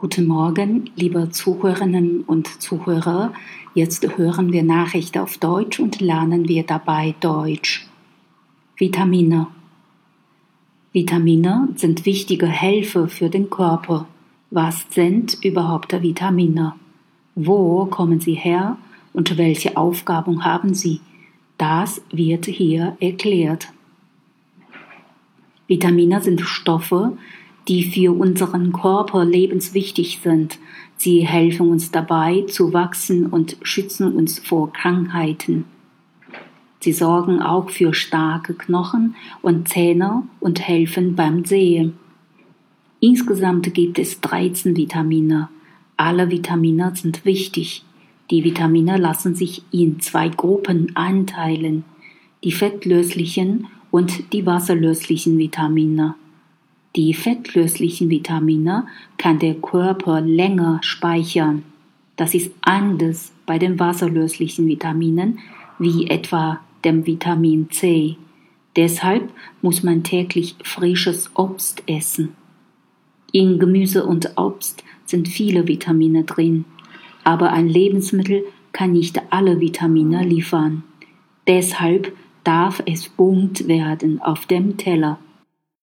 Guten Morgen, liebe Zuhörerinnen und Zuhörer. Jetzt hören wir Nachrichten auf Deutsch und lernen wir dabei Deutsch. Vitamine. Vitamine sind wichtige Helfer für den Körper. Was sind überhaupt Vitamine? Wo kommen sie her und welche Aufgaben haben sie? Das wird hier erklärt. Vitamine sind Stoffe, die für unseren Körper lebenswichtig sind. Sie helfen uns dabei zu wachsen und schützen uns vor Krankheiten. Sie sorgen auch für starke Knochen und Zähne und helfen beim Sehen. Insgesamt gibt es 13 Vitamine. Alle Vitamine sind wichtig. Die Vitamine lassen sich in zwei Gruppen einteilen. Die fettlöslichen und die wasserlöslichen Vitamine. Die fettlöslichen Vitamine kann der Körper länger speichern. Das ist anders bei den wasserlöslichen Vitaminen wie etwa dem Vitamin C. Deshalb muss man täglich frisches Obst essen. In Gemüse und Obst sind viele Vitamine drin, aber ein Lebensmittel kann nicht alle Vitamine liefern. Deshalb darf es bunt werden auf dem Teller.